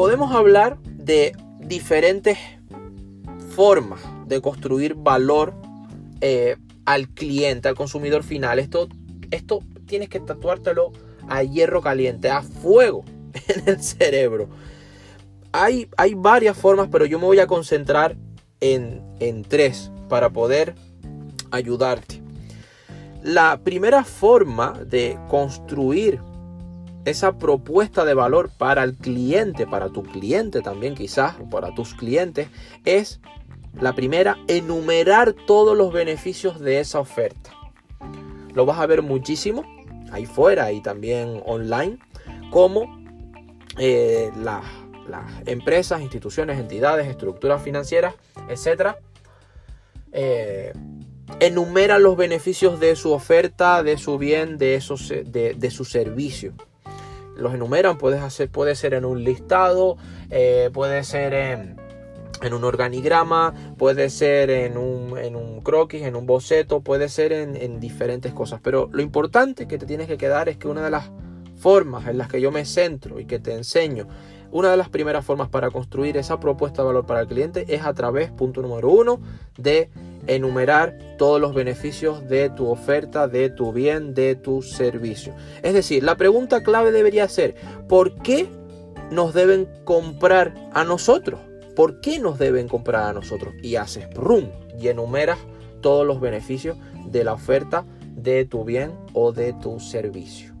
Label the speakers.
Speaker 1: podemos hablar de diferentes formas de construir valor eh, al cliente, al consumidor final. Esto, esto tienes que tatuártelo a hierro caliente, a fuego en el cerebro. Hay, hay varias formas, pero yo me voy a concentrar en, en tres para poder ayudarte. La primera forma de construir esa propuesta de valor para el cliente, para tu cliente también quizás, para tus clientes, es la primera, enumerar todos los beneficios de esa oferta. Lo vas a ver muchísimo ahí fuera y también online, como eh, las, empresas, instituciones, entidades, estructuras financieras, etcétera, eh, enumeran los beneficios de su oferta, de su bien, de, esos, de, de su servicio los enumeran, puedes hacer, puede ser en un listado, eh, puede ser en, un organigrama, puede ser en un, en un, croquis, en un boceto, puede ser en, en diferentes cosas. Pero lo importante que te tienes que quedar es que una de las formas en las que yo me centro y que te enseño una de las primeras formas para construir esa propuesta de valor para el cliente es a través, punto número uno, de enumerar todos los beneficios de tu oferta, de tu bien, de tu servicio. Es decir, la pregunta clave debería ser, ¿por qué nos deben comprar a nosotros? ¿Por qué nos deben comprar a nosotros? Y haces rum y enumeras todos los beneficios de la oferta de tu bien o de tu servicio.